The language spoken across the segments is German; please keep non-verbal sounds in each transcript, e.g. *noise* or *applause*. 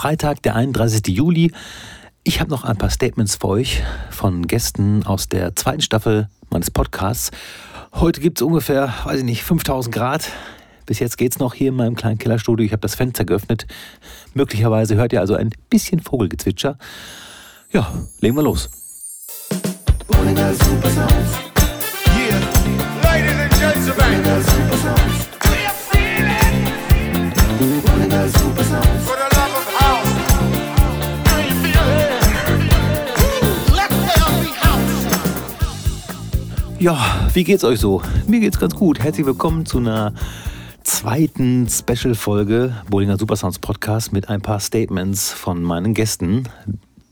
Freitag, der 31. Juli. Ich habe noch ein paar Statements für euch von Gästen aus der zweiten Staffel meines Podcasts. Heute gibt es ungefähr, weiß ich nicht, 5000 Grad. Bis jetzt geht es noch hier in meinem kleinen Kellerstudio. Ich habe das Fenster geöffnet. Möglicherweise hört ihr also ein bisschen Vogelgezwitscher. Ja, legen wir los. Yeah. Ja, wie geht's euch so? Mir geht's ganz gut. Herzlich willkommen zu einer zweiten Special-Folge Bollinger Supersounds Podcast mit ein paar Statements von meinen Gästen,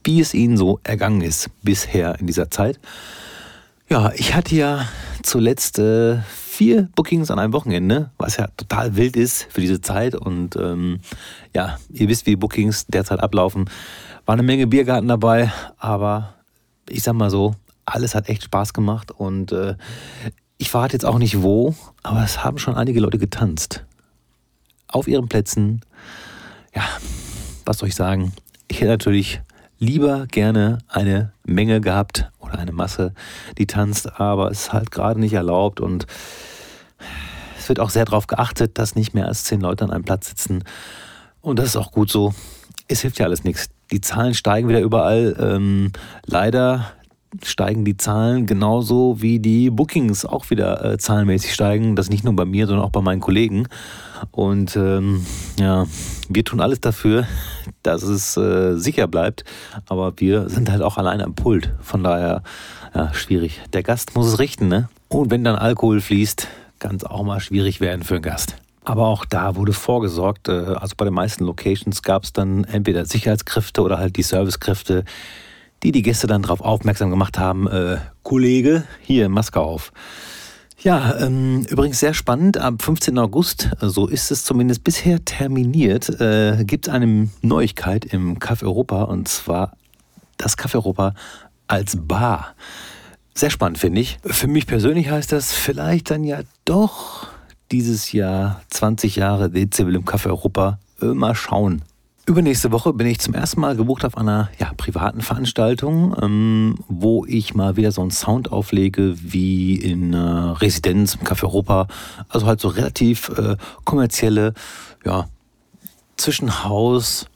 wie es ihnen so ergangen ist bisher in dieser Zeit. Ja, ich hatte ja zuletzt äh, vier Bookings an einem Wochenende, was ja total wild ist für diese Zeit. Und ähm, ja, ihr wisst, wie Bookings derzeit ablaufen. War eine Menge Biergarten dabei, aber ich sag mal so, alles hat echt Spaß gemacht und äh, ich verrate jetzt auch nicht wo, aber es haben schon einige Leute getanzt. Auf ihren Plätzen. Ja, was soll ich sagen? Ich hätte natürlich lieber gerne eine Menge gehabt oder eine Masse, die tanzt, aber es ist halt gerade nicht erlaubt und es wird auch sehr darauf geachtet, dass nicht mehr als zehn Leute an einem Platz sitzen. Und das ist auch gut so. Es hilft ja alles nichts. Die Zahlen steigen wieder überall. Ähm, leider steigen die Zahlen genauso wie die Bookings auch wieder äh, zahlenmäßig steigen. Das nicht nur bei mir, sondern auch bei meinen Kollegen. Und ähm, ja, wir tun alles dafür, *laughs* dass es äh, sicher bleibt. Aber wir sind halt auch alleine am Pult. Von daher, ja, schwierig. Der Gast muss es richten, ne? Und wenn dann Alkohol fließt, kann es auch mal schwierig werden für einen Gast. Aber auch da wurde vorgesorgt. Äh, also bei den meisten Locations gab es dann entweder Sicherheitskräfte oder halt die Servicekräfte, die die Gäste dann darauf aufmerksam gemacht haben, äh, Kollege, hier, Maske auf. Ja, ähm, übrigens sehr spannend, am 15. August, so ist es zumindest bisher terminiert, äh, gibt es eine Neuigkeit im Café Europa und zwar das Café Europa als Bar. Sehr spannend, finde ich. Für mich persönlich heißt das vielleicht dann ja doch dieses Jahr 20 Jahre Dezibel im Café Europa. Mal schauen. Übernächste Woche bin ich zum ersten Mal gebucht auf einer ja, privaten Veranstaltung, ähm, wo ich mal wieder so einen Sound auflege wie in äh, Residenz im Café Europa. Also halt so relativ äh, kommerzielle, ja, zwischen House,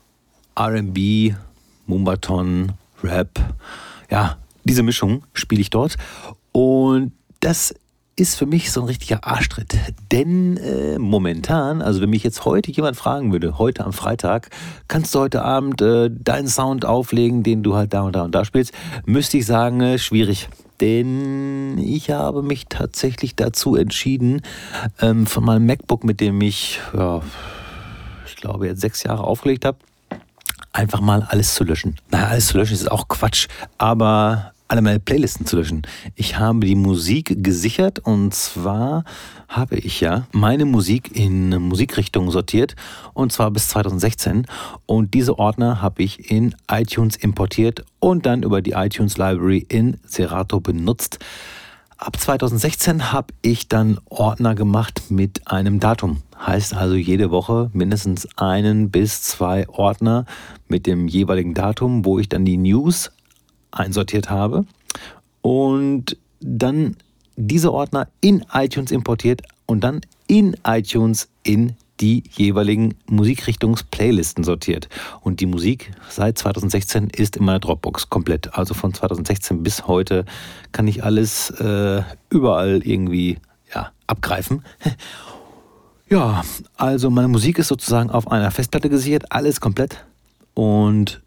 RB, Mumbaton, Rap. Ja, diese Mischung spiele ich dort. Und das ist für mich so ein richtiger Arschtritt. Denn äh, momentan, also wenn mich jetzt heute jemand fragen würde, heute am Freitag, kannst du heute Abend äh, deinen Sound auflegen, den du halt da und da und da spielst, müsste ich sagen, äh, schwierig. Denn ich habe mich tatsächlich dazu entschieden, ähm, von meinem MacBook, mit dem ich, ja, ich glaube, jetzt sechs Jahre aufgelegt habe, einfach mal alles zu löschen. Na, alles zu löschen ist auch Quatsch, aber alle meine Playlisten zu löschen. Ich habe die Musik gesichert und zwar habe ich ja meine Musik in Musikrichtungen sortiert und zwar bis 2016 und diese Ordner habe ich in iTunes importiert und dann über die iTunes Library in Serato benutzt. Ab 2016 habe ich dann Ordner gemacht mit einem Datum. Heißt also jede Woche mindestens einen bis zwei Ordner mit dem jeweiligen Datum, wo ich dann die News einsortiert habe und dann diese Ordner in iTunes importiert und dann in iTunes in die jeweiligen Musikrichtungs-Playlisten sortiert. Und die Musik seit 2016 ist in meiner Dropbox komplett. Also von 2016 bis heute kann ich alles äh, überall irgendwie ja, abgreifen. *laughs* ja, also meine Musik ist sozusagen auf einer Festplatte gesichert, alles komplett. Und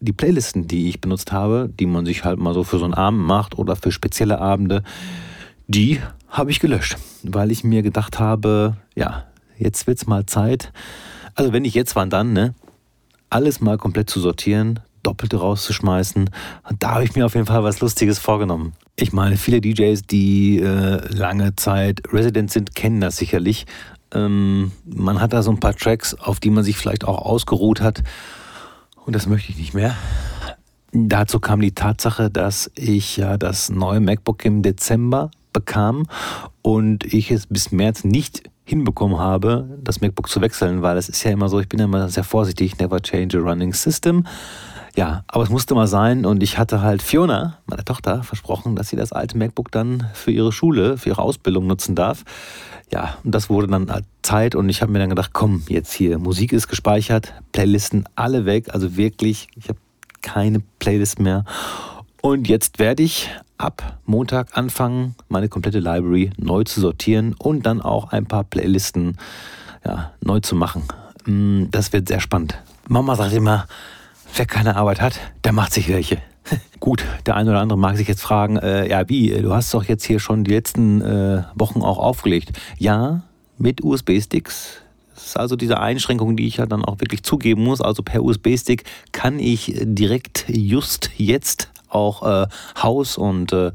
die Playlisten, die ich benutzt habe, die man sich halt mal so für so einen Abend macht oder für spezielle Abende, die habe ich gelöscht, weil ich mir gedacht habe, ja, jetzt wird es mal Zeit. Also wenn ich jetzt wann dann, ne, alles mal komplett zu sortieren, doppelte rauszuschmeißen. Da habe ich mir auf jeden Fall was Lustiges vorgenommen. Ich meine, viele DJs, die äh, lange Zeit Resident sind, kennen das sicherlich. Ähm, man hat da so ein paar Tracks, auf die man sich vielleicht auch ausgeruht hat und das möchte ich nicht mehr. Dazu kam die Tatsache, dass ich ja das neue MacBook im Dezember bekam und ich es bis März nicht hinbekommen habe, das MacBook zu wechseln, weil es ist ja immer so, ich bin ja immer sehr vorsichtig, never change a running system. Ja, aber es musste mal sein und ich hatte halt Fiona, meiner Tochter, versprochen, dass sie das alte MacBook dann für ihre Schule, für ihre Ausbildung nutzen darf. Ja, und das wurde dann halt Zeit und ich habe mir dann gedacht, komm, jetzt hier, Musik ist gespeichert, Playlisten alle weg, also wirklich, ich habe keine Playlist mehr. Und jetzt werde ich ab Montag anfangen, meine komplette Library neu zu sortieren und dann auch ein paar Playlisten ja, neu zu machen. Mm, das wird sehr spannend. Mama sagt immer, wer keine Arbeit hat, der macht sich welche. *laughs* Gut, der eine oder andere mag sich jetzt fragen, äh, ja wie, du hast doch jetzt hier schon die letzten äh, Wochen auch aufgelegt. Ja, mit USB-Sticks. Das ist also diese Einschränkung, die ich ja dann auch wirklich zugeben muss. Also per USB-Stick kann ich direkt just jetzt auch äh, Haus und äh,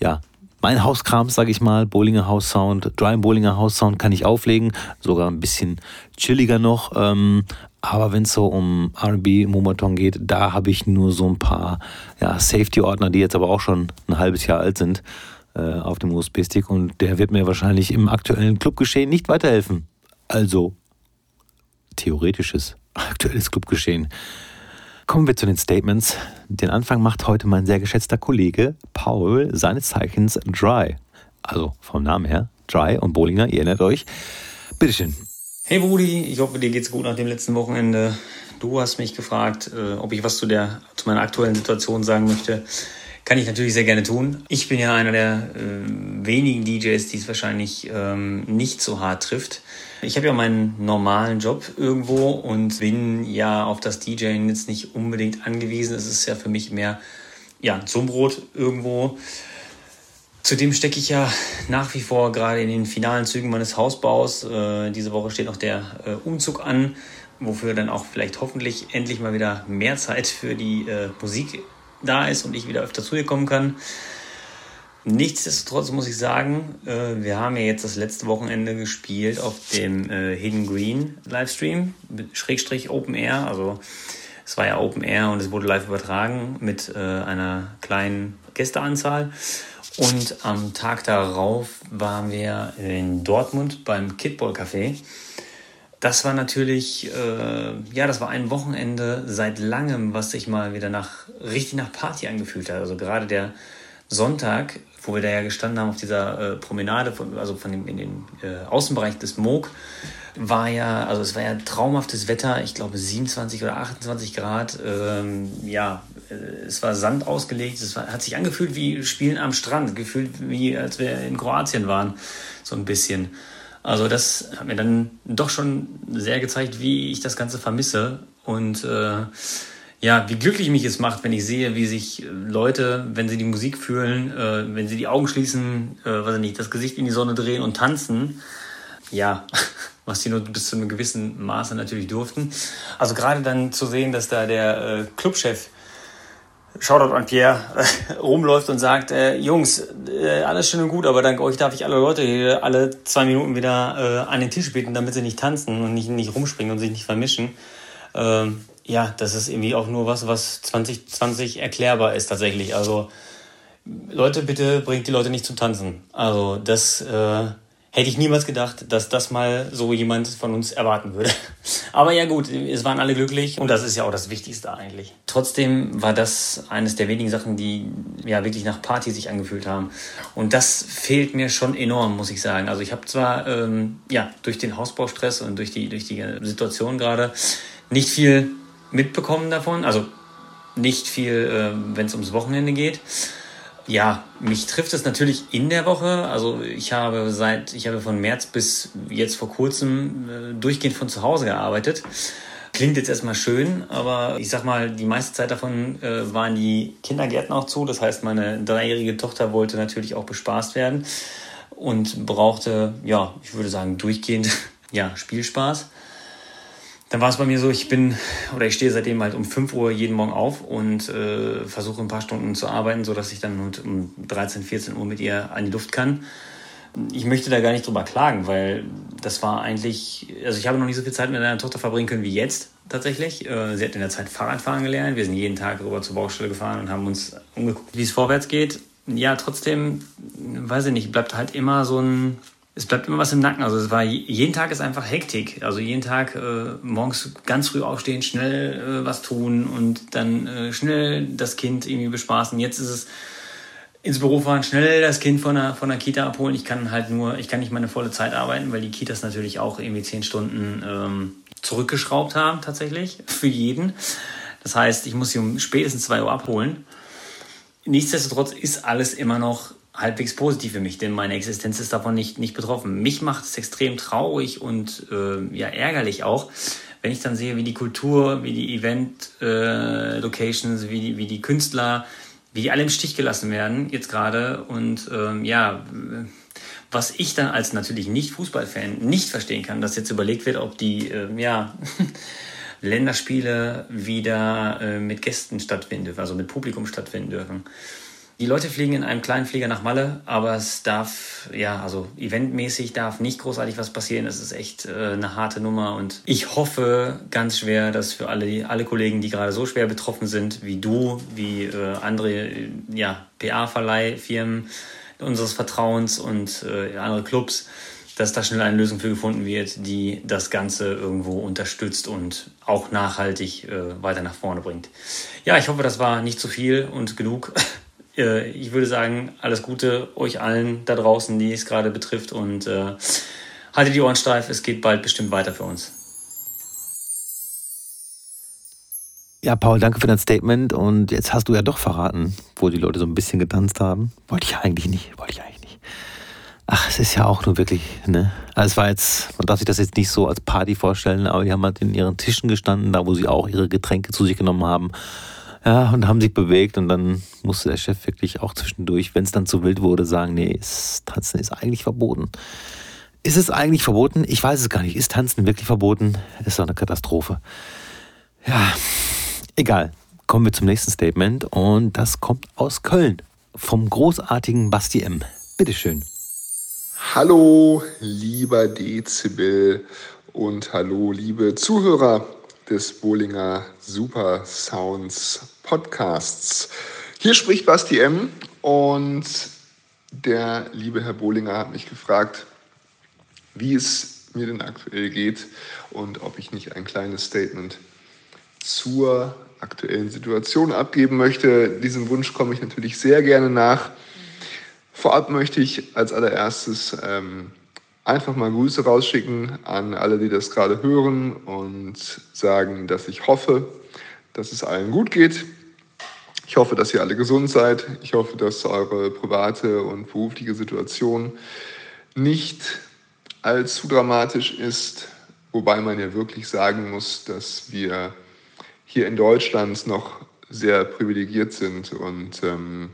ja, mein Hauskram, sage ich mal, Bowlinger House Sound, Dry Bowlinger House Sound kann ich auflegen, sogar ein bisschen chilliger noch. Ähm, aber wenn es so um RB, Momoton geht, da habe ich nur so ein paar ja, Safety-Ordner, die jetzt aber auch schon ein halbes Jahr alt sind, äh, auf dem USB-Stick. Und der wird mir wahrscheinlich im aktuellen Clubgeschehen nicht weiterhelfen. Also theoretisches, aktuelles Clubgeschehen. Kommen wir zu den Statements. Den Anfang macht heute mein sehr geschätzter Kollege Paul, seines Zeichens Dry. Also vom Namen her, Dry und Bollinger, ihr erinnert euch. Bitteschön. Hey Rudi, ich hoffe, dir geht's gut nach dem letzten Wochenende. Du hast mich gefragt, äh, ob ich was zu, der, zu meiner aktuellen Situation sagen möchte. Kann ich natürlich sehr gerne tun. Ich bin ja einer der äh, wenigen DJs, die es wahrscheinlich ähm, nicht so hart trifft. Ich habe ja meinen normalen Job irgendwo und bin ja auf das DJing jetzt nicht unbedingt angewiesen. Es ist ja für mich mehr ja, zum Brot irgendwo. Zudem stecke ich ja nach wie vor gerade in den finalen Zügen meines Hausbaus. Äh, diese Woche steht noch der äh, Umzug an, wofür dann auch vielleicht hoffentlich endlich mal wieder mehr Zeit für die äh, Musik da ist und ich wieder öfter zu ihr kommen kann. Nichtsdestotrotz muss ich sagen, äh, wir haben ja jetzt das letzte Wochenende gespielt auf dem äh, Hidden Green Livestream, Schrägstrich Open Air. Also es war ja Open Air und es wurde live übertragen mit äh, einer kleinen Gästeanzahl. Und am Tag darauf waren wir in Dortmund beim Kidball Café. Das war natürlich, äh, ja, das war ein Wochenende seit langem, was sich mal wieder nach richtig nach Party angefühlt hat. Also gerade der Sonntag wo wir da ja gestanden haben auf dieser äh, Promenade, von, also von dem, in den äh, Außenbereich des Moog, war ja, also es war ja traumhaftes Wetter, ich glaube 27 oder 28 Grad, ähm, ja, es war Sand ausgelegt, es war, hat sich angefühlt wie Spielen am Strand, gefühlt wie als wir in Kroatien waren, so ein bisschen. Also das hat mir dann doch schon sehr gezeigt, wie ich das Ganze vermisse und äh, ja, wie glücklich mich es macht, wenn ich sehe, wie sich äh, Leute, wenn sie die Musik fühlen, äh, wenn sie die Augen schließen, äh, weiß ich nicht, das Gesicht in die Sonne drehen und tanzen. Ja, *laughs* was sie nur bis zu einem gewissen Maße natürlich durften. Also gerade dann zu sehen, dass da der äh, Clubchef Shoutout an Pierre, rumläuft und sagt, äh, Jungs, äh, alles schön und gut, aber dank euch darf ich alle Leute hier alle zwei Minuten wieder äh, an den Tisch bitten, damit sie nicht tanzen und nicht, nicht rumspringen und sich nicht vermischen. Ähm, ja, das ist irgendwie auch nur was, was 2020 erklärbar ist tatsächlich. Also Leute, bitte bringt die Leute nicht zum Tanzen. Also das äh, hätte ich niemals gedacht, dass das mal so jemand von uns erwarten würde. *laughs* Aber ja gut, es waren alle glücklich und das ist ja auch das Wichtigste eigentlich. Trotzdem war das eines der wenigen Sachen, die ja wirklich nach Party sich angefühlt haben. Und das fehlt mir schon enorm, muss ich sagen. Also ich habe zwar ähm, ja durch den Hausbaustress und durch die durch die Situation gerade nicht viel mitbekommen davon. Also nicht viel, äh, wenn es ums Wochenende geht. Ja, mich trifft es natürlich in der Woche. Also ich habe seit, ich habe von März bis jetzt vor kurzem äh, durchgehend von zu Hause gearbeitet. Klingt jetzt erstmal schön, aber ich sag mal, die meiste Zeit davon äh, waren die Kindergärten auch zu. Das heißt, meine dreijährige Tochter wollte natürlich auch bespaßt werden und brauchte, ja, ich würde sagen, durchgehend *laughs* ja, Spielspaß dann war es bei mir so, ich bin oder ich stehe seitdem halt um 5 Uhr jeden Morgen auf und äh, versuche ein paar Stunden zu arbeiten, sodass ich dann um 13, 14 Uhr mit ihr an die Luft kann. Ich möchte da gar nicht drüber klagen, weil das war eigentlich, also ich habe noch nicht so viel Zeit mit meiner Tochter verbringen können wie jetzt tatsächlich. Äh, sie hat in der Zeit Fahrradfahren gelernt. Wir sind jeden Tag rüber zur Baustelle gefahren und haben uns umgeguckt, wie es vorwärts geht. Ja, trotzdem, weiß ich nicht, bleibt halt immer so ein es bleibt immer was im Nacken. Also es war jeden Tag ist einfach Hektik. Also jeden Tag äh, morgens ganz früh aufstehen, schnell äh, was tun und dann äh, schnell das Kind irgendwie bespaßen. Jetzt ist es ins Büro fahren, schnell das Kind von der, von der Kita abholen. Ich kann halt nur, ich kann nicht meine volle Zeit arbeiten, weil die Kitas natürlich auch irgendwie zehn Stunden ähm, zurückgeschraubt haben, tatsächlich, *laughs* für jeden. Das heißt, ich muss sie um spätestens zwei Uhr abholen. Nichtsdestotrotz ist alles immer noch halbwegs positiv für mich, denn meine Existenz ist davon nicht, nicht betroffen. Mich macht es extrem traurig und äh, ja, ärgerlich auch, wenn ich dann sehe, wie die Kultur, wie die Event-Locations, äh, wie, die, wie die Künstler, wie die alle im Stich gelassen werden, jetzt gerade. Und ähm, ja, was ich dann als natürlich nicht Fußballfan nicht verstehen kann, dass jetzt überlegt wird, ob die, äh, ja, *laughs* Länderspiele wieder äh, mit Gästen stattfinden dürfen, also mit Publikum stattfinden dürfen. Die Leute fliegen in einem kleinen Flieger nach Malle, aber es darf, ja, also eventmäßig darf nicht großartig was passieren. Es ist echt äh, eine harte Nummer und ich hoffe ganz schwer, dass für alle, alle Kollegen, die gerade so schwer betroffen sind, wie du, wie äh, andere, äh, ja, PA-Verleihfirmen unseres Vertrauens und äh, andere Clubs, dass da schnell eine Lösung für gefunden wird, die das Ganze irgendwo unterstützt und auch nachhaltig äh, weiter nach vorne bringt. Ja, ich hoffe, das war nicht zu viel und genug. *laughs* Äh, ich würde sagen, alles Gute euch allen da draußen, die es gerade betrifft und äh, haltet die Ohren steif, es geht bald bestimmt weiter für uns. Ja, Paul, danke für dein Statement. Und jetzt hast du ja doch verraten, wo die Leute so ein bisschen getanzt haben. Wollte ich eigentlich nicht, wollte ich eigentlich nicht. Ach, es ist ja auch nur wirklich, ne? Also es war jetzt, man darf sich das jetzt nicht so als Party vorstellen, aber die haben halt in ihren Tischen gestanden, da wo sie auch ihre Getränke zu sich genommen haben ja, und haben sich bewegt und dann musste der Chef wirklich auch zwischendurch, wenn es dann zu wild wurde, sagen, nee, Tanzen ist eigentlich verboten. Ist es eigentlich verboten? Ich weiß es gar nicht. Ist Tanzen wirklich verboten? Ist doch eine Katastrophe. Ja, egal. Kommen wir zum nächsten Statement und das kommt aus Köln vom großartigen Basti M. Bitteschön. Hallo, lieber Dezibel und hallo, liebe Zuhörer des Bollinger Super Sounds Podcasts. Hier spricht Basti M. und der liebe Herr Bollinger hat mich gefragt, wie es mir denn aktuell geht und ob ich nicht ein kleines Statement zur aktuellen Situation abgeben möchte. Diesem Wunsch komme ich natürlich sehr gerne nach. Vorab möchte ich als allererstes ähm, einfach mal Grüße rausschicken an alle, die das gerade hören und sagen, dass ich hoffe, dass es allen gut geht. Ich hoffe, dass ihr alle gesund seid. Ich hoffe, dass eure private und berufliche Situation nicht allzu dramatisch ist, wobei man ja wirklich sagen muss, dass wir hier in Deutschland noch sehr privilegiert sind und ähm,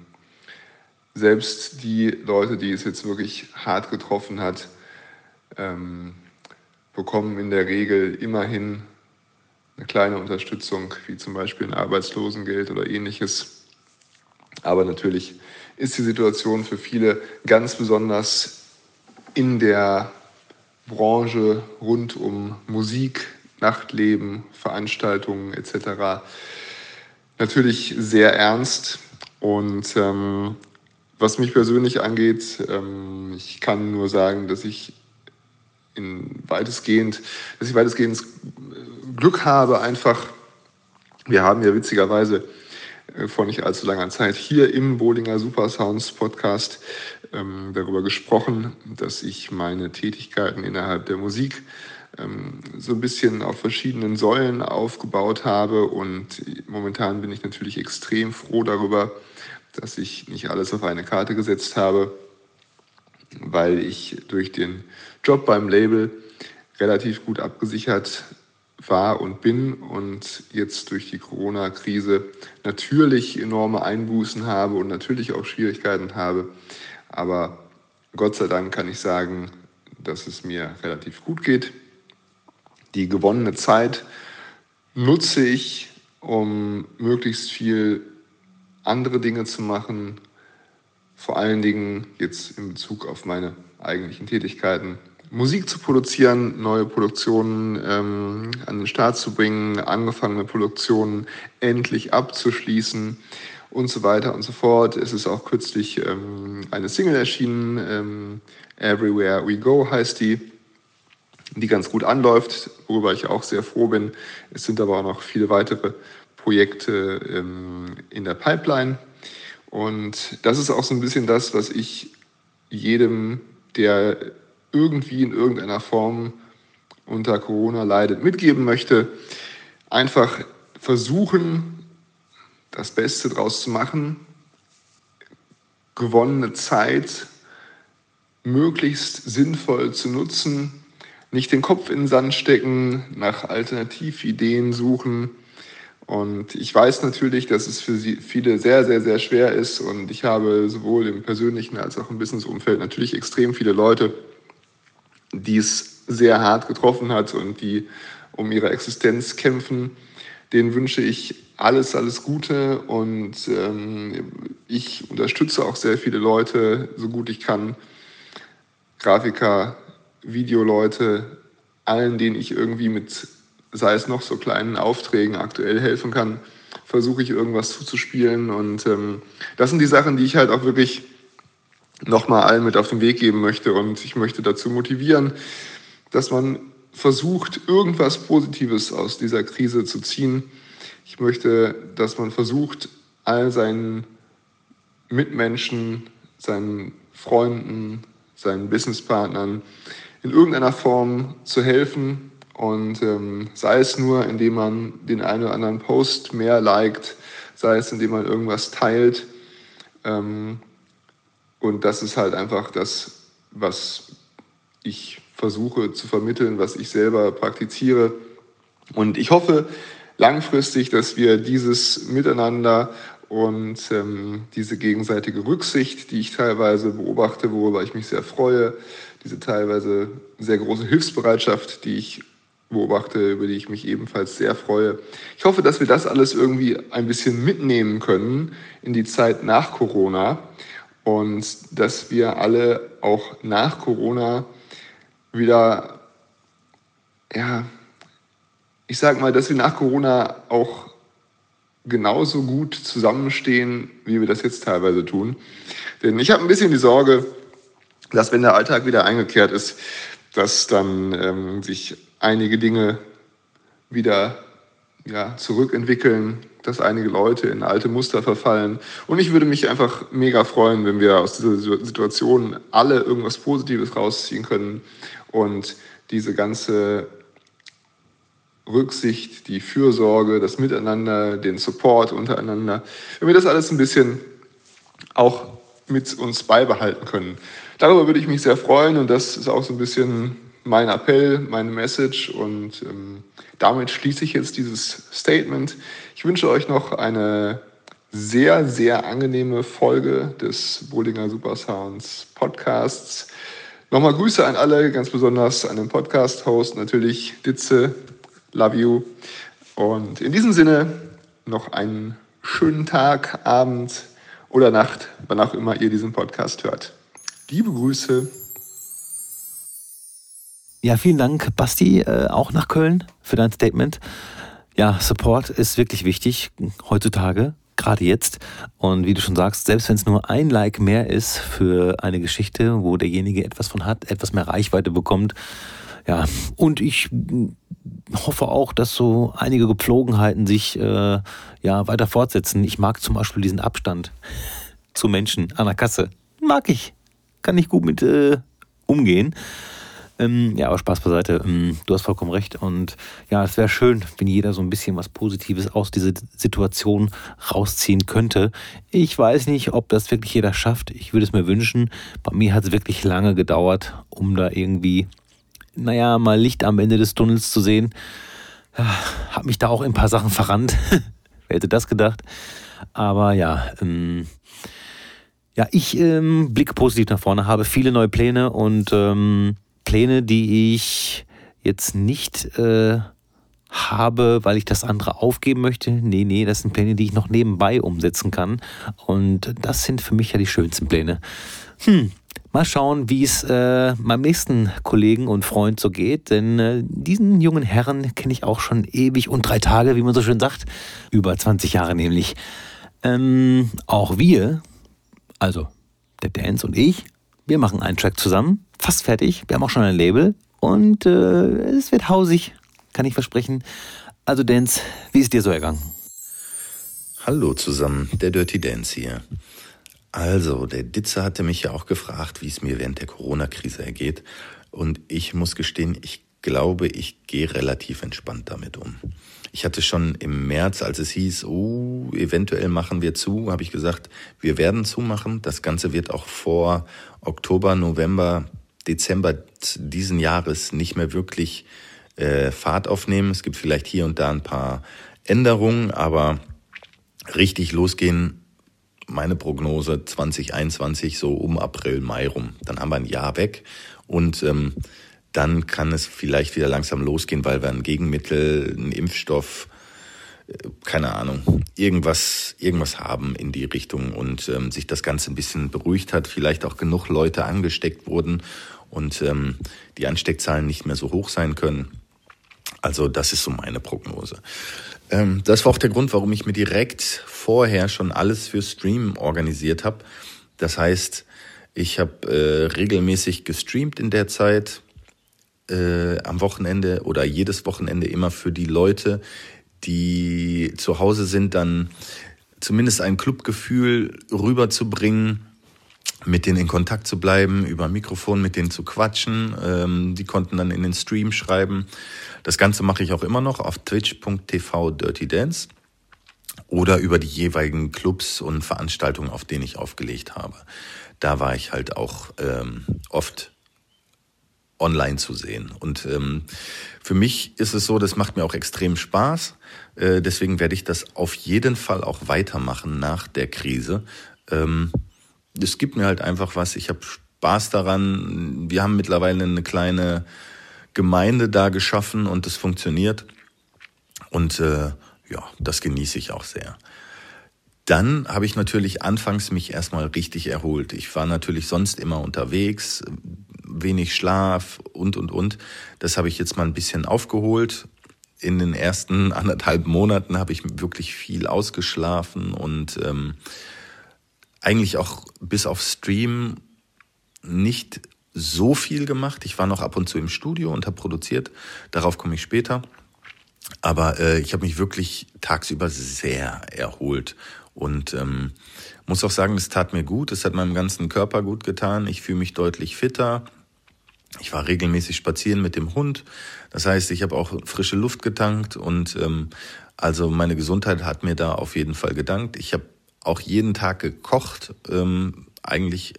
selbst die Leute, die es jetzt wirklich hart getroffen hat, ähm, bekommen in der Regel immerhin eine kleine Unterstützung, wie zum Beispiel ein Arbeitslosengeld oder ähnliches. Aber natürlich ist die Situation für viele ganz besonders in der Branche rund um Musik, Nachtleben, Veranstaltungen etc. natürlich sehr ernst. Und ähm, was mich persönlich angeht, ähm, ich kann nur sagen, dass ich in weitestgehend, dass ich weitestgehend Glück habe, einfach, wir haben ja witzigerweise äh, vor nicht allzu langer Zeit hier im Bowlinger Super Sounds Podcast ähm, darüber gesprochen, dass ich meine Tätigkeiten innerhalb der Musik ähm, so ein bisschen auf verschiedenen Säulen aufgebaut habe. Und momentan bin ich natürlich extrem froh darüber, dass ich nicht alles auf eine Karte gesetzt habe, weil ich durch den Job beim Label relativ gut abgesichert war und bin und jetzt durch die Corona-Krise natürlich enorme Einbußen habe und natürlich auch Schwierigkeiten habe. Aber Gott sei Dank kann ich sagen, dass es mir relativ gut geht. Die gewonnene Zeit nutze ich, um möglichst viel andere Dinge zu machen, vor allen Dingen jetzt in Bezug auf meine eigentlichen Tätigkeiten, Musik zu produzieren, neue Produktionen ähm, an den Start zu bringen, angefangene Produktionen endlich abzuschließen und so weiter und so fort. Es ist auch kürzlich ähm, eine Single erschienen, ähm, Everywhere We Go heißt die, die ganz gut anläuft, worüber ich auch sehr froh bin. Es sind aber auch noch viele weitere Projekte ähm, in der Pipeline. Und das ist auch so ein bisschen das, was ich jedem, der irgendwie in irgendeiner Form unter Corona leidet, mitgeben möchte. Einfach versuchen, das Beste draus zu machen, gewonnene Zeit möglichst sinnvoll zu nutzen, nicht den Kopf in den Sand stecken, nach Alternativideen suchen. Und ich weiß natürlich, dass es für viele sehr, sehr, sehr schwer ist. Und ich habe sowohl im persönlichen als auch im Businessumfeld natürlich extrem viele Leute, die es sehr hart getroffen hat und die um ihre Existenz kämpfen. Denen wünsche ich alles, alles Gute und ähm, ich unterstütze auch sehr viele Leute, so gut ich kann. Grafiker, Videoleute, allen, denen ich irgendwie mit, sei es noch so kleinen Aufträgen aktuell helfen kann, versuche ich irgendwas zuzuspielen. Und ähm, das sind die Sachen, die ich halt auch wirklich nochmal allen mit auf den Weg geben möchte. Und ich möchte dazu motivieren, dass man versucht, irgendwas Positives aus dieser Krise zu ziehen. Ich möchte, dass man versucht, all seinen Mitmenschen, seinen Freunden, seinen Businesspartnern in irgendeiner Form zu helfen. Und ähm, sei es nur, indem man den einen oder anderen Post mehr liked, sei es, indem man irgendwas teilt. Ähm, und das ist halt einfach das, was ich versuche zu vermitteln, was ich selber praktiziere. Und ich hoffe langfristig, dass wir dieses Miteinander und ähm, diese gegenseitige Rücksicht, die ich teilweise beobachte, worüber ich mich sehr freue, diese teilweise sehr große Hilfsbereitschaft, die ich beobachte, über die ich mich ebenfalls sehr freue. Ich hoffe, dass wir das alles irgendwie ein bisschen mitnehmen können in die Zeit nach Corona und dass wir alle auch nach Corona wieder, ja, ich sag mal, dass wir nach Corona auch genauso gut zusammenstehen, wie wir das jetzt teilweise tun. Denn ich habe ein bisschen die Sorge, dass wenn der Alltag wieder eingekehrt ist, dass dann ähm, sich einige Dinge wieder ja, zurückentwickeln, dass einige Leute in alte Muster verfallen. Und ich würde mich einfach mega freuen, wenn wir aus dieser Situation alle irgendwas Positives rausziehen können und diese ganze Rücksicht, die Fürsorge, das Miteinander, den Support untereinander, wenn wir das alles ein bisschen auch mit uns beibehalten können. Darüber würde ich mich sehr freuen und das ist auch so ein bisschen mein Appell, meine Message und ähm, damit schließe ich jetzt dieses Statement. Ich wünsche euch noch eine sehr, sehr angenehme Folge des Bollinger Supersounds Podcasts. Nochmal Grüße an alle, ganz besonders an den Podcast-Host, natürlich Ditze, love you. Und in diesem Sinne noch einen schönen Tag, Abend oder Nacht, wann auch immer ihr diesen Podcast hört. Liebe Grüße. Ja, vielen Dank, Basti, äh, auch nach Köln für dein Statement. Ja, Support ist wirklich wichtig heutzutage, gerade jetzt. Und wie du schon sagst, selbst wenn es nur ein Like mehr ist für eine Geschichte, wo derjenige etwas von hat, etwas mehr Reichweite bekommt. Ja, und ich hoffe auch, dass so einige Gepflogenheiten sich äh, ja weiter fortsetzen. Ich mag zum Beispiel diesen Abstand zu Menschen an der Kasse. Mag ich. Kann ich gut mit äh, umgehen. Ähm, ja, aber Spaß beiseite. Ähm, du hast vollkommen recht. Und ja, es wäre schön, wenn jeder so ein bisschen was Positives aus dieser Situation rausziehen könnte. Ich weiß nicht, ob das wirklich jeder schafft. Ich würde es mir wünschen. Bei mir hat es wirklich lange gedauert, um da irgendwie, naja, mal Licht am Ende des Tunnels zu sehen. Ja, hab mich da auch in ein paar Sachen verrannt. *laughs* Wer hätte das gedacht? Aber ja, ähm, ja, ich ähm, blicke positiv nach vorne, habe viele neue Pläne und ähm, Pläne, die ich jetzt nicht äh, habe, weil ich das andere aufgeben möchte. Nee, nee, das sind Pläne, die ich noch nebenbei umsetzen kann. Und das sind für mich ja die schönsten Pläne. Hm, Mal schauen, wie es äh, meinem nächsten Kollegen und Freund so geht, denn äh, diesen jungen Herren kenne ich auch schon ewig und drei Tage, wie man so schön sagt, über 20 Jahre nämlich. Ähm, auch wir, also der Dance und ich, wir machen einen Track zusammen, fast fertig, wir haben auch schon ein Label und äh, es wird hausig, kann ich versprechen. Also Dance, wie ist dir so ergangen? Hallo zusammen, der Dirty Dance hier. Also, der Ditze hatte mich ja auch gefragt, wie es mir während der Corona-Krise ergeht. Und ich muss gestehen, ich glaube, ich gehe relativ entspannt damit um. Ich hatte schon im März, als es hieß, oh, eventuell machen wir zu, habe ich gesagt, wir werden zumachen. Das Ganze wird auch vor Oktober, November, Dezember diesen Jahres nicht mehr wirklich äh, Fahrt aufnehmen. Es gibt vielleicht hier und da ein paar Änderungen, aber richtig losgehen meine Prognose 2021 so um April, Mai rum. Dann haben wir ein Jahr weg und ähm, dann kann es vielleicht wieder langsam losgehen, weil wir ein Gegenmittel, einen Impfstoff, keine Ahnung, irgendwas, irgendwas haben in die Richtung und ähm, sich das Ganze ein bisschen beruhigt hat, vielleicht auch genug Leute angesteckt wurden und ähm, die Ansteckzahlen nicht mehr so hoch sein können. Also das ist so meine Prognose. Ähm, das war auch der Grund, warum ich mir direkt vorher schon alles für Stream organisiert habe. Das heißt, ich habe äh, regelmäßig gestreamt in der Zeit äh, am Wochenende oder jedes Wochenende immer für die Leute, die zu Hause sind, dann zumindest ein Clubgefühl rüberzubringen, mit denen in Kontakt zu bleiben, über Mikrofon mit denen zu quatschen. Ähm, die konnten dann in den Stream schreiben. Das Ganze mache ich auch immer noch auf twitch.tv Dirty Dance oder über die jeweiligen Clubs und Veranstaltungen, auf denen ich aufgelegt habe. Da war ich halt auch ähm, oft online zu sehen. Und ähm, für mich ist es so, das macht mir auch extrem Spaß. Äh, deswegen werde ich das auf jeden Fall auch weitermachen nach der Krise. Ähm, es gibt mir halt einfach was. Ich habe Spaß daran. Wir haben mittlerweile eine kleine Gemeinde da geschaffen und es funktioniert. Und äh, ja, das genieße ich auch sehr. Dann habe ich natürlich anfangs mich erstmal richtig erholt. Ich war natürlich sonst immer unterwegs, wenig Schlaf und, und, und. Das habe ich jetzt mal ein bisschen aufgeholt. In den ersten *laughs* anderthalb Monaten habe ich wirklich viel ausgeschlafen und ähm, eigentlich auch bis auf Stream nicht so viel gemacht. Ich war noch ab und zu im Studio und habe produziert. Darauf komme ich später. Aber äh, ich habe mich wirklich tagsüber sehr erholt und ähm, muss auch sagen, es tat mir gut. Es hat meinem ganzen Körper gut getan. Ich fühle mich deutlich fitter. Ich war regelmäßig spazieren mit dem Hund. Das heißt, ich habe auch frische Luft getankt und ähm, also meine Gesundheit hat mir da auf jeden Fall gedankt. Ich habe auch jeden Tag gekocht, ähm, eigentlich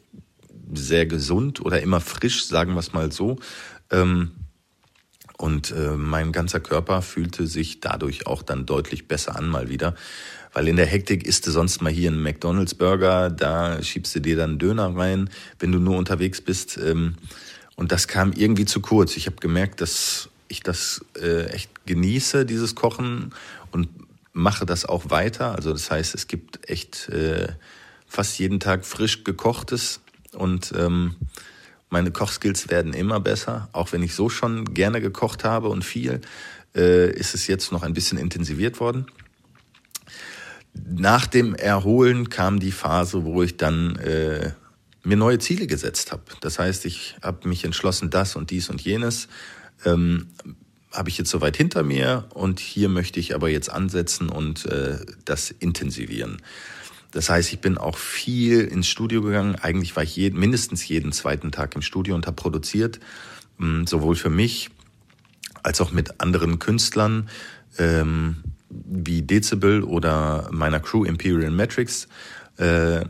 sehr gesund oder immer frisch, sagen wir es mal so. Ähm, und äh, mein ganzer Körper fühlte sich dadurch auch dann deutlich besser an mal wieder. Weil in der Hektik isst du sonst mal hier einen McDonalds Burger, da schiebst du dir dann Döner rein, wenn du nur unterwegs bist. Ähm, und das kam irgendwie zu kurz. Ich habe gemerkt, dass ich das äh, echt genieße, dieses Kochen und mache das auch weiter. Also das heißt, es gibt echt äh, fast jeden Tag frisch gekochtes und ähm, meine Kochskills werden immer besser. Auch wenn ich so schon gerne gekocht habe und viel, äh, ist es jetzt noch ein bisschen intensiviert worden. Nach dem Erholen kam die Phase, wo ich dann äh, mir neue Ziele gesetzt habe. Das heißt, ich habe mich entschlossen, das und dies und jenes ähm, habe ich jetzt soweit hinter mir und hier möchte ich aber jetzt ansetzen und äh, das intensivieren. Das heißt, ich bin auch viel ins Studio gegangen. Eigentlich war ich jeden, mindestens jeden zweiten Tag im Studio und habe produziert, mm, sowohl für mich als auch mit anderen Künstlern ähm, wie Dezibel oder meiner Crew Imperial Metrics. Äh,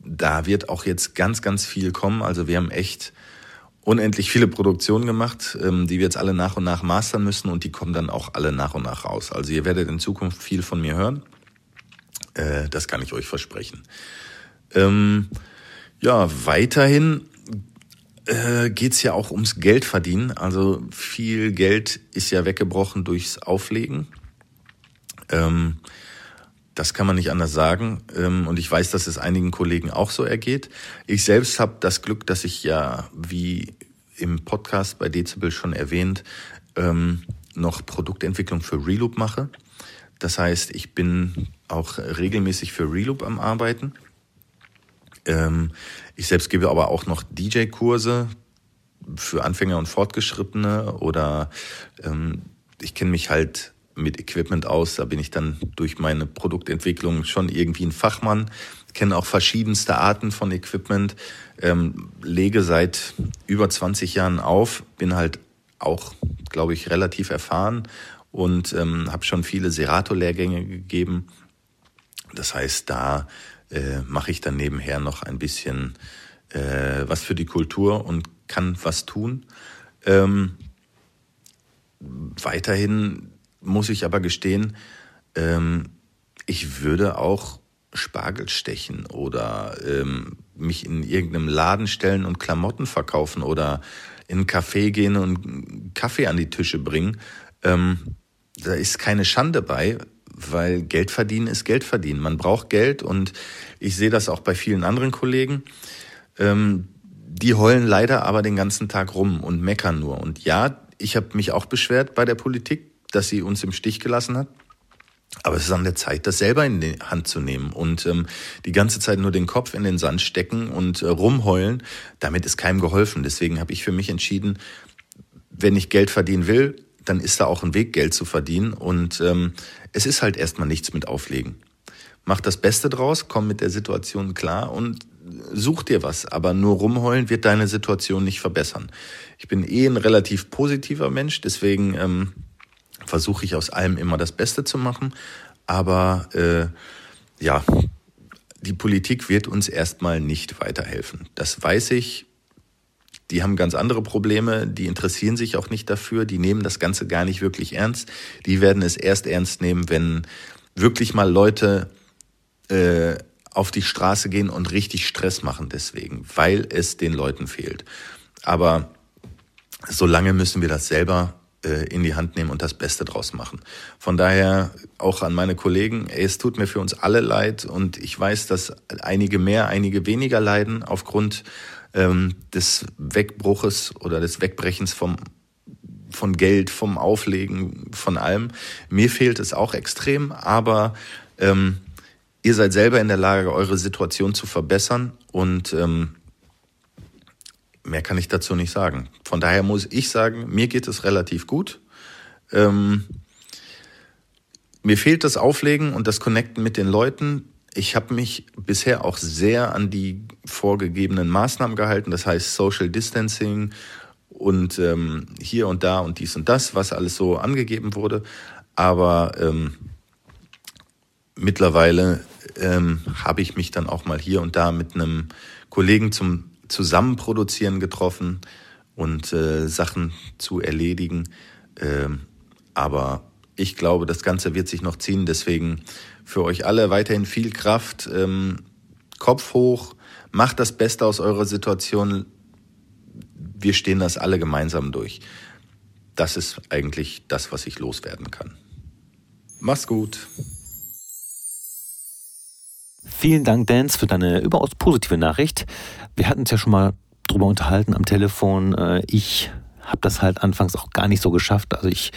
da wird auch jetzt ganz, ganz viel kommen. Also wir haben echt unendlich viele Produktionen gemacht, ähm, die wir jetzt alle nach und nach mastern müssen und die kommen dann auch alle nach und nach raus. Also ihr werdet in Zukunft viel von mir hören. Äh, das kann ich euch versprechen. Ähm, ja, weiterhin äh, geht ja auch ums Geld verdienen. Also viel Geld ist ja weggebrochen durchs Auflegen. Ähm, das kann man nicht anders sagen. Ähm, und ich weiß, dass es einigen Kollegen auch so ergeht. Ich selbst habe das Glück, dass ich ja, wie im Podcast bei Dezibel schon erwähnt, ähm, noch Produktentwicklung für Reloop mache. Das heißt, ich bin auch regelmäßig für Reloop am Arbeiten. Ähm, ich selbst gebe aber auch noch DJ-Kurse für Anfänger und Fortgeschrittene oder ich kenne mich halt mit Equipment aus. Da bin ich dann durch meine Produktentwicklung schon irgendwie ein Fachmann, kenne auch verschiedenste Arten von Equipment, ähm, lege seit über 20 Jahren auf, bin halt auch, glaube ich, relativ erfahren und ähm, habe schon viele Serato-Lehrgänge gegeben. Das heißt, da äh, mache ich dann nebenher noch ein bisschen äh, was für die Kultur und kann was tun. Ähm, weiterhin muss ich aber gestehen, ähm, ich würde auch Spargel stechen oder ähm, mich in irgendeinem Laden stellen und Klamotten verkaufen oder in ein Café gehen und Kaffee an die Tische bringen. Ähm, da ist keine Schande bei, weil Geld verdienen ist Geld verdienen. Man braucht Geld und ich sehe das auch bei vielen anderen Kollegen. Ähm, die heulen leider aber den ganzen Tag rum und meckern nur. Und ja, ich habe mich auch beschwert bei der Politik dass sie uns im Stich gelassen hat. Aber es ist an der Zeit, das selber in die Hand zu nehmen und ähm, die ganze Zeit nur den Kopf in den Sand stecken und äh, rumheulen. Damit ist keinem geholfen. Deswegen habe ich für mich entschieden, wenn ich Geld verdienen will, dann ist da auch ein Weg, Geld zu verdienen. Und ähm, es ist halt erstmal nichts mit Auflegen. Mach das Beste draus, komm mit der Situation klar und such dir was. Aber nur rumheulen wird deine Situation nicht verbessern. Ich bin eh ein relativ positiver Mensch, deswegen ähm, versuche ich aus allem immer das Beste zu machen. Aber äh, ja, die Politik wird uns erstmal nicht weiterhelfen. Das weiß ich. Die haben ganz andere Probleme, die interessieren sich auch nicht dafür, die nehmen das Ganze gar nicht wirklich ernst. Die werden es erst ernst nehmen, wenn wirklich mal Leute äh, auf die Straße gehen und richtig Stress machen deswegen, weil es den Leuten fehlt. Aber solange müssen wir das selber äh, in die Hand nehmen und das Beste draus machen. Von daher auch an meine Kollegen, es tut mir für uns alle leid und ich weiß, dass einige mehr, einige weniger leiden aufgrund ähm, des Wegbruches oder des Wegbrechens vom von Geld, vom Auflegen, von allem. Mir fehlt es auch extrem, aber ähm, ihr seid selber in der Lage, eure Situation zu verbessern und ähm, mehr kann ich dazu nicht sagen. Von daher muss ich sagen, mir geht es relativ gut. Ähm, mir fehlt das Auflegen und das Connecten mit den Leuten. Ich habe mich bisher auch sehr an die vorgegebenen Maßnahmen gehalten, das heißt Social Distancing und ähm, hier und da und dies und das, was alles so angegeben wurde. Aber ähm, mittlerweile ähm, habe ich mich dann auch mal hier und da mit einem Kollegen zum zusammen produzieren getroffen und äh, Sachen zu erledigen. Ähm, aber ich glaube, das Ganze wird sich noch ziehen. Deswegen für euch alle weiterhin viel Kraft. Ähm, Kopf hoch, macht das Beste aus eurer Situation. Wir stehen das alle gemeinsam durch. Das ist eigentlich das, was ich loswerden kann. Mach's gut. Vielen Dank, Dance, für deine überaus positive Nachricht. Wir hatten uns ja schon mal drüber unterhalten am Telefon. Äh, ich habe das halt anfangs auch gar nicht so geschafft. Also ich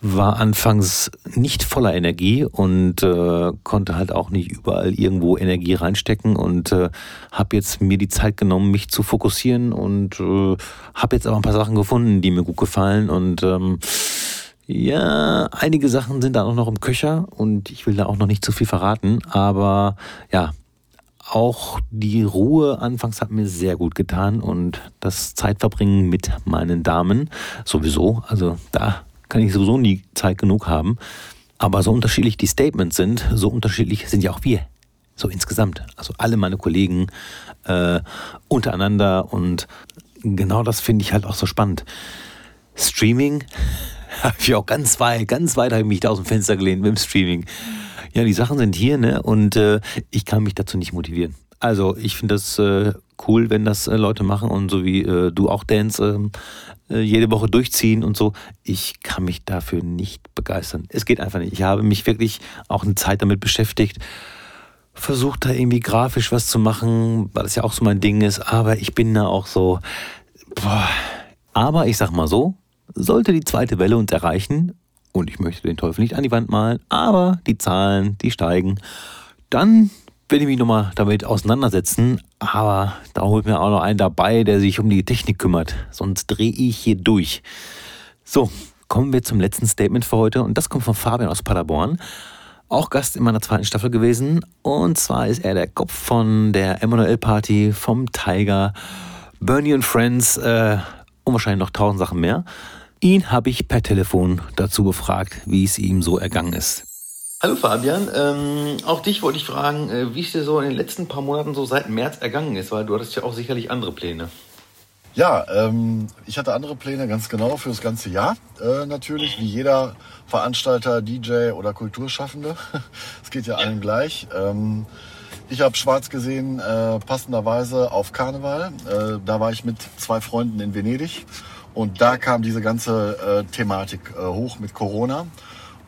war anfangs nicht voller Energie und äh, konnte halt auch nicht überall irgendwo Energie reinstecken und äh, habe jetzt mir die Zeit genommen, mich zu fokussieren und äh, habe jetzt aber ein paar Sachen gefunden, die mir gut gefallen und ähm, ja, einige Sachen sind da auch noch im Köcher und ich will da auch noch nicht zu viel verraten, aber ja, auch die Ruhe anfangs hat mir sehr gut getan und das Zeitverbringen mit meinen Damen sowieso, also da kann ich sowieso nie Zeit genug haben. Aber so unterschiedlich die Statements sind, so unterschiedlich sind ja auch wir. So insgesamt. Also alle meine Kollegen äh, untereinander und genau das finde ich halt auch so spannend. Streaming *laughs* habe ich auch ganz weit, ganz weit habe ich mich da aus dem Fenster gelehnt mit dem Streaming. Ja, die Sachen sind hier, ne? Und äh, ich kann mich dazu nicht motivieren. Also ich finde das äh, cool, wenn das äh, Leute machen und so wie äh, du auch Dance, ähm, äh, jede Woche durchziehen und so. Ich kann mich dafür nicht begeistern. Es geht einfach nicht. Ich habe mich wirklich auch eine Zeit damit beschäftigt, versucht da irgendwie grafisch was zu machen, weil das ja auch so mein Ding ist, aber ich bin da auch so, boah. Aber ich sag mal so, sollte die zweite Welle uns erreichen, und ich möchte den Teufel nicht an die Wand malen, aber die Zahlen, die steigen, dann werde ich mich nochmal damit auseinandersetzen. Aber da holt mir auch noch einen dabei, der sich um die Technik kümmert. Sonst drehe ich hier durch. So, kommen wir zum letzten Statement für heute. Und das kommt von Fabian aus Paderborn. Auch Gast in meiner zweiten Staffel gewesen. Und zwar ist er der Kopf von der Emanuel Party, vom Tiger, Bernie und Friends äh, und wahrscheinlich noch tausend Sachen mehr. Ihn habe ich per Telefon dazu befragt, wie es ihm so ergangen ist. Hallo Fabian, ähm, auch dich wollte ich fragen, äh, wie es dir so in den letzten paar Monaten so seit März ergangen ist, weil du hattest ja auch sicherlich andere Pläne. Ja, ähm, ich hatte andere Pläne, ganz genau, für das ganze Jahr. Äh, natürlich, wie jeder Veranstalter, DJ oder Kulturschaffende. *laughs* Es geht ja allen gleich. Ähm, ich habe schwarz gesehen, äh, passenderweise auf Karneval. Äh, da war ich mit zwei Freunden in Venedig. Und da kam diese ganze äh, Thematik äh, hoch mit Corona.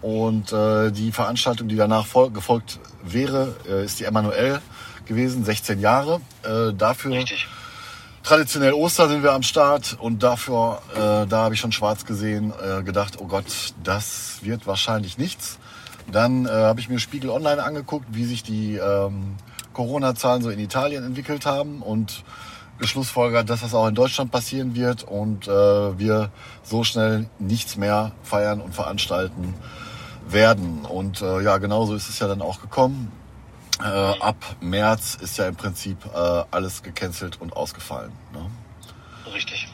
Und äh, die Veranstaltung, die danach gefolgt wäre, äh, ist die Emanuel gewesen, 16 Jahre. Äh, dafür Richtig. traditionell Ostern sind wir am Start und dafür, äh, da habe ich schon schwarz gesehen, äh, gedacht, oh Gott, das wird wahrscheinlich nichts. Dann äh, habe ich mir Spiegel Online angeguckt, wie sich die ähm, Corona-Zahlen so in Italien entwickelt haben und geschlussfolgert, dass das auch in Deutschland passieren wird und äh, wir so schnell nichts mehr feiern und veranstalten werden. Und äh, ja, genauso ist es ja dann auch gekommen. Äh, ab März ist ja im Prinzip äh, alles gecancelt und ausgefallen. Ne? Richtig.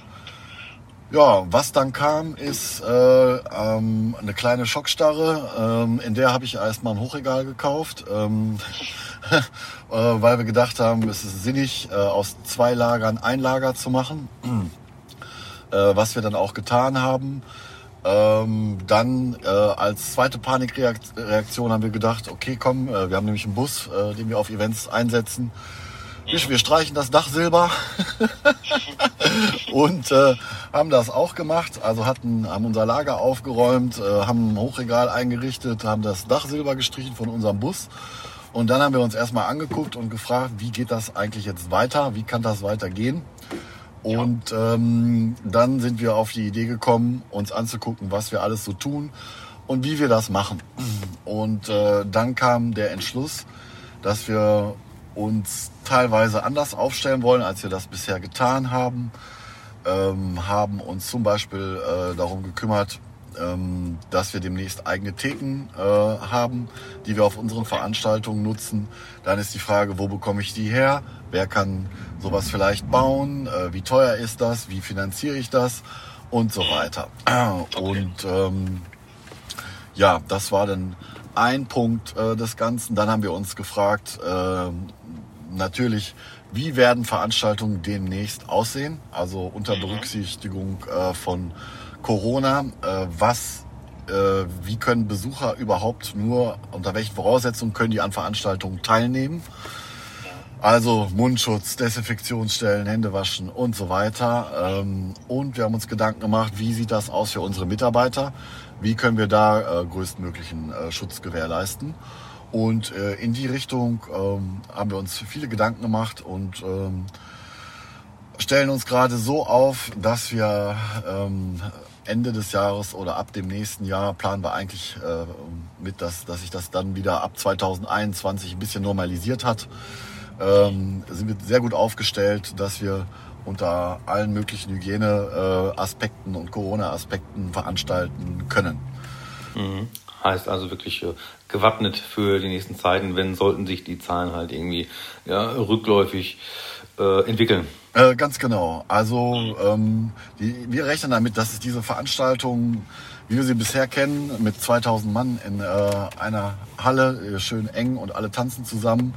Ja, was dann kam, ist äh, ähm, eine kleine Schockstarre. Ähm, in der habe ich erstmal ein Hochregal gekauft, ähm, äh, *laughs* *laughs* weil wir gedacht haben, es ist sinnig, äh, aus zwei Lagern ein Lager zu machen. *clears throat* äh, was wir dann auch getan haben. Ähm, dann äh, als zweite Panikreaktion haben wir gedacht, okay, komm, äh, wir haben nämlich einen Bus, äh, den wir auf Events einsetzen. Wir, streichen das Dach silber *laughs* und äh, haben das auch gemacht. Also hatten, haben unser Lager aufgeräumt, äh, haben ein Hochregal eingerichtet, haben das Dach silber gestrichen von unserem Bus. Und dann haben wir uns erstmal angeguckt und gefragt, wie geht das eigentlich jetzt weiter? Wie kann das weitergehen? Und ähm, dann sind wir auf die Idee gekommen, uns anzugucken, was wir alles so tun und wie wir das machen. Und äh, dann kam der Entschluss, dass wir uns teilweise anders aufstellen wollen, als wir das bisher getan haben. Ähm, haben uns zum Beispiel äh, darum gekümmert, ähm, dass wir demnächst eigene Theken äh, haben, die wir auf unseren Veranstaltungen nutzen. Dann ist die Frage, wo bekomme ich die her? Wer kann sowas vielleicht bauen? Äh, wie teuer ist das? Wie finanziere ich das? Und so weiter. Und ähm, ja, das war dann ein Punkt äh, des Ganzen. Dann haben wir uns gefragt, äh, natürlich, wie werden Veranstaltungen demnächst aussehen? Also unter mhm. Berücksichtigung äh, von Corona, äh, was, äh, wie können Besucher überhaupt nur, unter welchen Voraussetzungen können die an Veranstaltungen teilnehmen? Also Mundschutz, Desinfektionsstellen, Hände waschen und so weiter. Ähm, und wir haben uns Gedanken gemacht, wie sieht das aus für unsere Mitarbeiter? Wie können wir da äh, größtmöglichen Schutz gewährleisten? Und in die Richtung ähm, haben wir uns viele Gedanken gemacht und ähm, stellen uns gerade so auf, dass wir Ende des Jahres oder ab dem nächsten Jahr planen wir eigentlich äh, mit, dass, dass sich das dann wieder ab 2021 ein bisschen normalisiert hat. Ähm, sind wir sehr gut aufgestellt, dass wir unter allen möglichen Hygieneaspekten äh, und Corona-Aspekten veranstalten können. Mhm. Heißt also wirklich äh, gewappnet für die nächsten Zeiten, wenn sollten sich die Zahlen halt irgendwie ja, rückläufig äh, entwickeln. Äh, ganz genau. Also ähm, die, wir rechnen damit, dass es diese Veranstaltung, wie wir sie bisher kennen, mit 2000 Mann in äh, einer Halle, äh, schön eng und alle tanzen zusammen,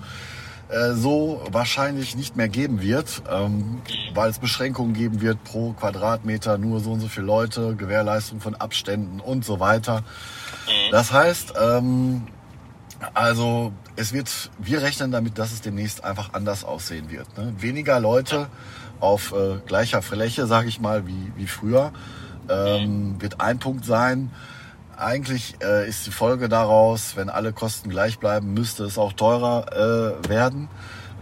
äh, so wahrscheinlich nicht mehr geben wird, ähm, weil es Beschränkungen geben wird pro Quadratmeter, nur so und so viele Leute, Gewährleistung von Abständen und so weiter. Mhm. Das heißt, ähm, also es wird, wir rechnen damit, dass es demnächst einfach anders aussehen wird. Ne? Weniger Leute auf äh, gleicher Fläche, sage ich mal, wie, wie früher. Ähm, wird ein Punkt sein. Eigentlich äh, ist die Folge daraus, wenn alle Kosten gleich bleiben, müsste es auch teurer äh, werden.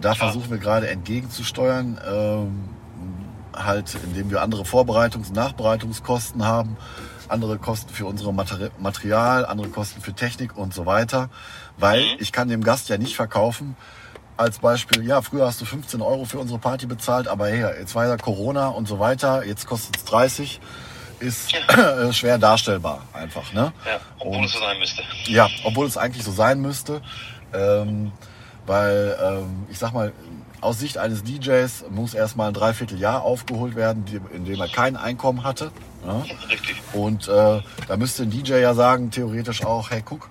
Da versuchen wir gerade entgegenzusteuern, ähm, halt indem wir andere Vorbereitungs- und Nachbereitungskosten haben, andere Kosten für unsere Materi Material, andere Kosten für Technik und so weiter. Weil ich kann dem Gast ja nicht verkaufen, als Beispiel, ja, früher hast du 15 Euro für unsere Party bezahlt, aber hey, jetzt war ja Corona und so weiter, jetzt kostet es 30 ist ja. *clears throat* schwer darstellbar einfach. Ne? Ja, obwohl und, es so sein müsste. Ja, obwohl es eigentlich so sein müsste. Ähm, weil, ähm, ich sag mal, aus Sicht eines DJs muss erstmal ein Dreivierteljahr aufgeholt werden, in dem er kein Einkommen hatte. Ja? Richtig. Und äh, da müsste ein DJ ja sagen, theoretisch auch, hey, guck,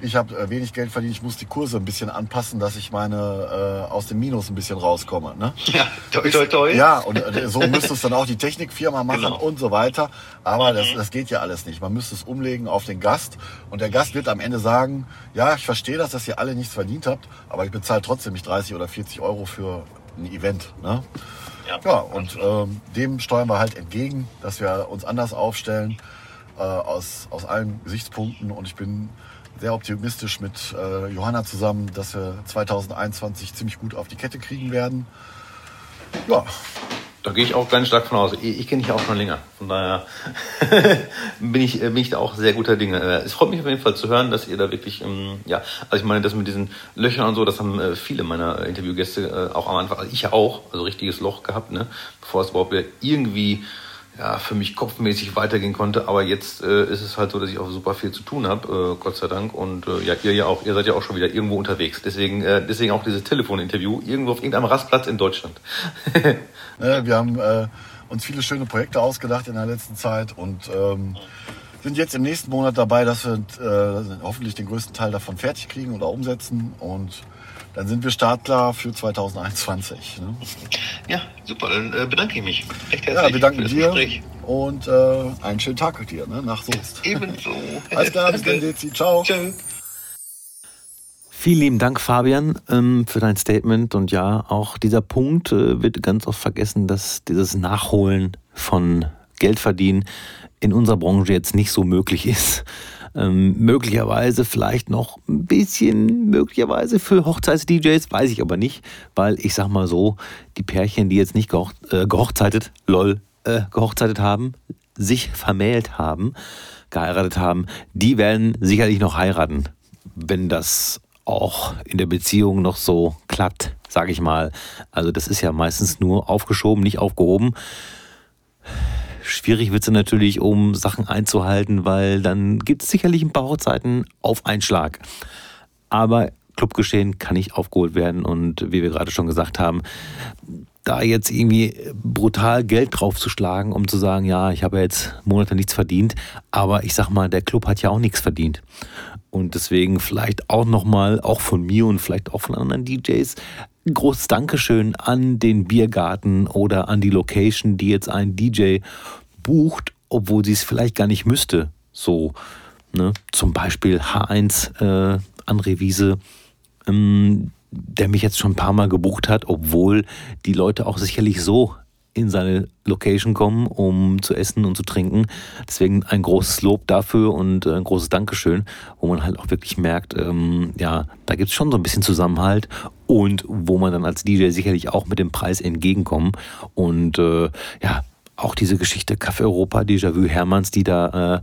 ich habe äh, wenig Geld verdient, ich muss die Kurse ein bisschen anpassen, dass ich meine äh, aus dem Minus ein bisschen rauskomme. Ne? *laughs* Ja, toi, toi, toi. Ja, und äh, so müsste es dann auch die Technikfirma machen genau. und so weiter. Aber mhm. das, das geht ja alles nicht. Man müsste es umlegen auf den Gast und der Gast wird am Ende sagen, ja, ich verstehe das, dass ihr alle nichts verdient habt, aber ich bezahle trotzdem nicht 30 oder 40 Euro für ein Event. Ne? Ja, ja und ähm, dem steuern wir halt entgegen, dass wir uns anders aufstellen äh, aus, aus allen Gesichtspunkten und ich bin sehr optimistisch mit äh, Johanna zusammen, dass wir 2021 ziemlich gut auf die Kette kriegen werden. Ja. Da gehe ich auch ganz stark von aus. Ich, ich kenne dich auch schon länger. Von daher *laughs* bin, ich, bin ich da auch sehr guter Dinge. Äh, es freut mich auf jeden Fall zu hören, dass ihr da wirklich, ähm, ja, also ich meine, das mit diesen Löchern und so, das haben äh, viele meiner Interviewgäste äh, auch am Anfang, also ich ja auch, also richtiges Loch gehabt, ne, bevor es überhaupt irgendwie ja, für mich kopfmäßig weitergehen konnte. Aber jetzt äh, ist es halt so, dass ich auch super viel zu tun habe, äh, Gott sei Dank. Und äh, ja, ihr ja auch, ihr seid ja auch schon wieder irgendwo unterwegs. Deswegen, äh, deswegen auch dieses Telefoninterview irgendwo auf irgendeinem Rastplatz in Deutschland. *laughs* ja, wir haben äh, uns viele schöne Projekte ausgedacht in der letzten Zeit und ähm, sind jetzt im nächsten Monat dabei, dass wir äh, hoffentlich den größten Teil davon fertig kriegen oder umsetzen und dann sind wir startklar für 2021. Ne? Ja, super. Dann äh, bedanke ich mich recht herzlich. Ja, wir danken dir Gespräch. und äh, einen schönen Tag mit dir ne? nach Soest. *laughs* Ebenso. *laughs* Alles klar, bis dann, Dezi. Ciao. Ciao. Vielen lieben Dank, Fabian, ähm, für dein Statement. Und ja, auch dieser Punkt äh, wird ganz oft vergessen, dass dieses Nachholen von Geldverdienen in unserer Branche jetzt nicht so möglich ist. Ähm, möglicherweise vielleicht noch ein bisschen, möglicherweise für Hochzeits-DJs, weiß ich aber nicht, weil ich sag mal so, die Pärchen, die jetzt nicht gehoch, äh, gehochzeitet, lol, äh, gehochzeitet haben, sich vermählt haben, geheiratet haben, die werden sicherlich noch heiraten, wenn das auch in der Beziehung noch so klappt, sage ich mal. Also das ist ja meistens nur aufgeschoben, nicht aufgehoben. Schwierig wird es natürlich, um Sachen einzuhalten, weil dann gibt es sicherlich ein paar Hochzeiten auf einen Schlag. Aber Clubgeschehen kann nicht aufgeholt werden und wie wir gerade schon gesagt haben, da jetzt irgendwie brutal Geld draufzuschlagen, um zu sagen, ja, ich habe jetzt Monate nichts verdient, aber ich sag mal, der Club hat ja auch nichts verdient. Und deswegen vielleicht auch nochmal, auch von mir und vielleicht auch von anderen DJs, ein großes Dankeschön an den Biergarten oder an die Location, die jetzt ein DJ bucht, obwohl sie es vielleicht gar nicht müsste. So, ne? Zum Beispiel H1 äh, André Wiese, ähm, der mich jetzt schon ein paar Mal gebucht hat, obwohl die Leute auch sicherlich so in seine Location kommen, um zu essen und zu trinken. Deswegen ein großes Lob dafür und äh, ein großes Dankeschön, wo man halt auch wirklich merkt, ähm, ja, da gibt es schon so ein bisschen Zusammenhalt und wo man dann als DJ sicherlich auch mit dem Preis entgegenkommt. Und äh, ja, auch diese Geschichte Café Europa, Déjà-vu Hermanns, die da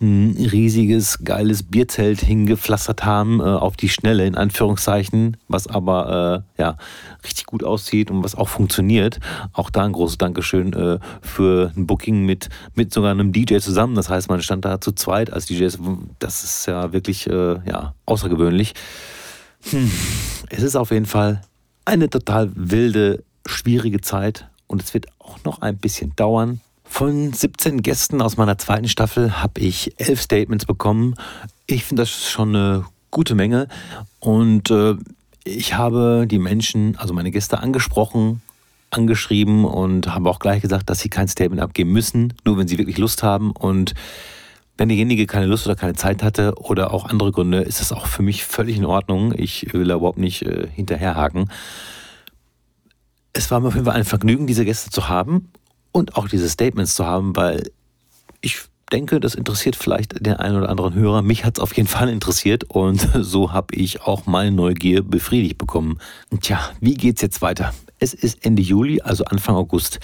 äh, ein riesiges, geiles Bierzelt hingepflastert haben, äh, auf die Schnelle, in Anführungszeichen, was aber äh, ja, richtig gut aussieht und was auch funktioniert. Auch da ein großes Dankeschön äh, für ein Booking mit, mit sogar einem DJ zusammen. Das heißt, man stand da zu zweit als DJs. Das ist ja wirklich äh, ja, außergewöhnlich. Hm. Es ist auf jeden Fall eine total wilde, schwierige Zeit und es wird auch noch ein bisschen dauern. Von 17 Gästen aus meiner zweiten Staffel habe ich elf Statements bekommen. Ich finde das schon eine gute Menge und äh, ich habe die Menschen, also meine Gäste angesprochen, angeschrieben und habe auch gleich gesagt, dass sie kein Statement abgeben müssen, nur wenn sie wirklich Lust haben und wenn derjenige keine Lust oder keine Zeit hatte oder auch andere Gründe, ist das auch für mich völlig in Ordnung. Ich will da überhaupt nicht äh, hinterherhaken. Es war mir auf jeden Fall ein Vergnügen, diese Gäste zu haben und auch diese Statements zu haben, weil ich denke, das interessiert vielleicht den einen oder anderen Hörer. Mich hat es auf jeden Fall interessiert und *laughs* so habe ich auch meine Neugier befriedigt bekommen. Tja, wie geht's jetzt weiter? Es ist Ende Juli, also Anfang August.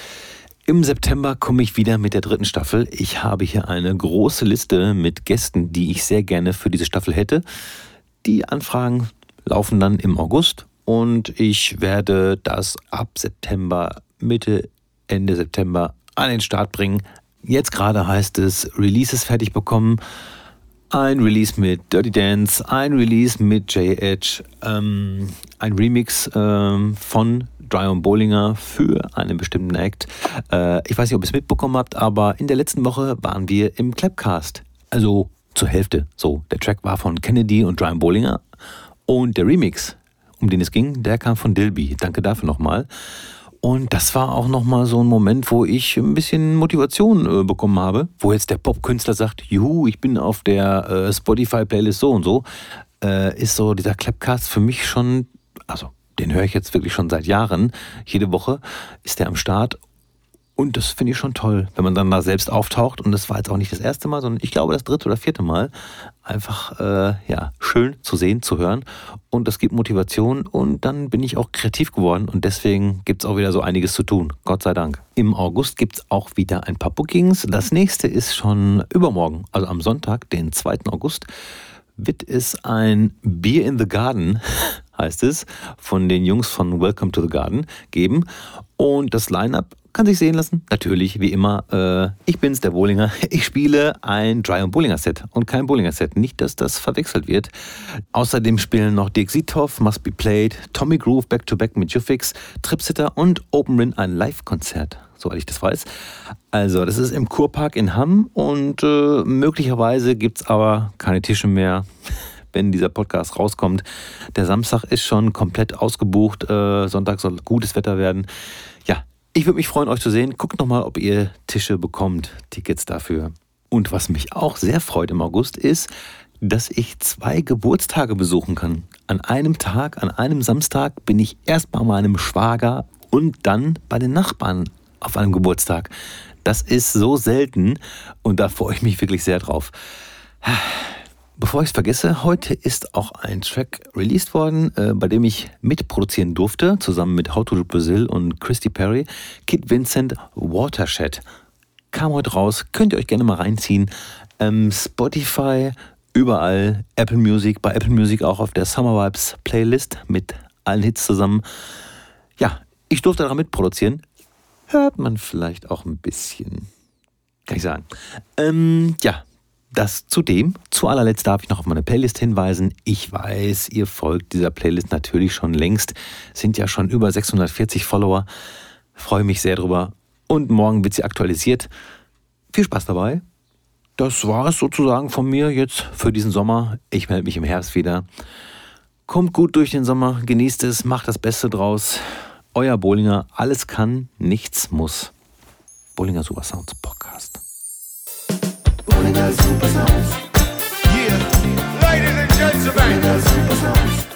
Im September komme ich wieder mit der dritten Staffel. Ich habe hier eine große Liste mit Gästen, die ich sehr gerne für diese Staffel hätte. Die Anfragen laufen dann im August und ich werde das ab September, Mitte, Ende September an den Start bringen. Jetzt gerade heißt es Releases fertig bekommen. Ein Release mit Dirty Dance, ein Release mit J-Edge, ähm, ein Remix ähm, von Dryon Bollinger für einen bestimmten Act. Äh, ich weiß nicht, ob ihr es mitbekommen habt, aber in der letzten Woche waren wir im Clapcast. Also zur Hälfte. So, der Track war von Kennedy und Dryon Bollinger und der Remix, um den es ging, der kam von Dilby. Danke dafür nochmal. Und das war auch nochmal so ein Moment, wo ich ein bisschen Motivation äh, bekommen habe, wo jetzt der Popkünstler sagt, juhu, ich bin auf der äh, Spotify-Playlist so und so, äh, ist so dieser Clapcast für mich schon, also den höre ich jetzt wirklich schon seit Jahren. Jede Woche ist der am Start. Und das finde ich schon toll, wenn man dann da selbst auftaucht. Und das war jetzt auch nicht das erste Mal, sondern ich glaube das dritte oder vierte Mal. Einfach äh, ja schön zu sehen, zu hören. Und das gibt Motivation. Und dann bin ich auch kreativ geworden. Und deswegen gibt es auch wieder so einiges zu tun. Gott sei Dank. Im August gibt es auch wieder ein paar Bookings. Das nächste ist schon übermorgen, also am Sonntag, den 2. August wird es ein Beer in the Garden, *laughs* heißt es, von den Jungs von Welcome to the Garden geben. Und das Line-Up kann sich sehen lassen. Natürlich, wie immer, äh, ich bin's, der Bowlinger. Ich spiele ein Dry- und Bowlinger-Set und kein Bowlinger-Set. Nicht, dass das verwechselt wird. Außerdem spielen noch Dirk Sitov, Must Be Played, Tommy Groove Back-to-Back mit Jufix, Tripsitter und Open Rin ein Live-Konzert soweit ich das weiß. Also, das ist im Kurpark in Hamm und äh, möglicherweise gibt es aber keine Tische mehr, *laughs* wenn dieser Podcast rauskommt. Der Samstag ist schon komplett ausgebucht. Äh, Sonntag soll gutes Wetter werden. Ich würde mich freuen, euch zu sehen. Guckt nochmal, ob ihr Tische bekommt, Tickets dafür. Und was mich auch sehr freut im August ist, dass ich zwei Geburtstage besuchen kann. An einem Tag, an einem Samstag bin ich erst bei meinem Schwager und dann bei den Nachbarn auf einem Geburtstag. Das ist so selten und da freue ich mich wirklich sehr drauf. Bevor ich es vergesse, heute ist auch ein Track released worden, äh, bei dem ich mitproduzieren durfte, zusammen mit How to Do Brazil und Christy Perry. Kid Vincent Watershed kam heute raus. Könnt ihr euch gerne mal reinziehen. Ähm, Spotify, überall, Apple Music, bei Apple Music auch auf der Summer Vibes Playlist mit allen Hits zusammen. Ja, ich durfte daran mitproduzieren hört man vielleicht auch ein bisschen. Kann ich sagen. Ähm, ja, das zudem. Zu allerletzt darf ich noch auf meine Playlist hinweisen. Ich weiß, ihr folgt dieser Playlist natürlich schon längst. Sind ja schon über 640 Follower. Freue mich sehr drüber. Und morgen wird sie aktualisiert. Viel Spaß dabei. Das war es sozusagen von mir jetzt für diesen Sommer. Ich melde mich im Herbst wieder. Kommt gut durch den Sommer, genießt es, macht das Beste draus. Euer Bollinger, alles kann, nichts muss. Bollinger Super Sounds Podcast. Bollinger Super Sounds. Yeah, ladies and gentlemen. Bollinger Super Sounds.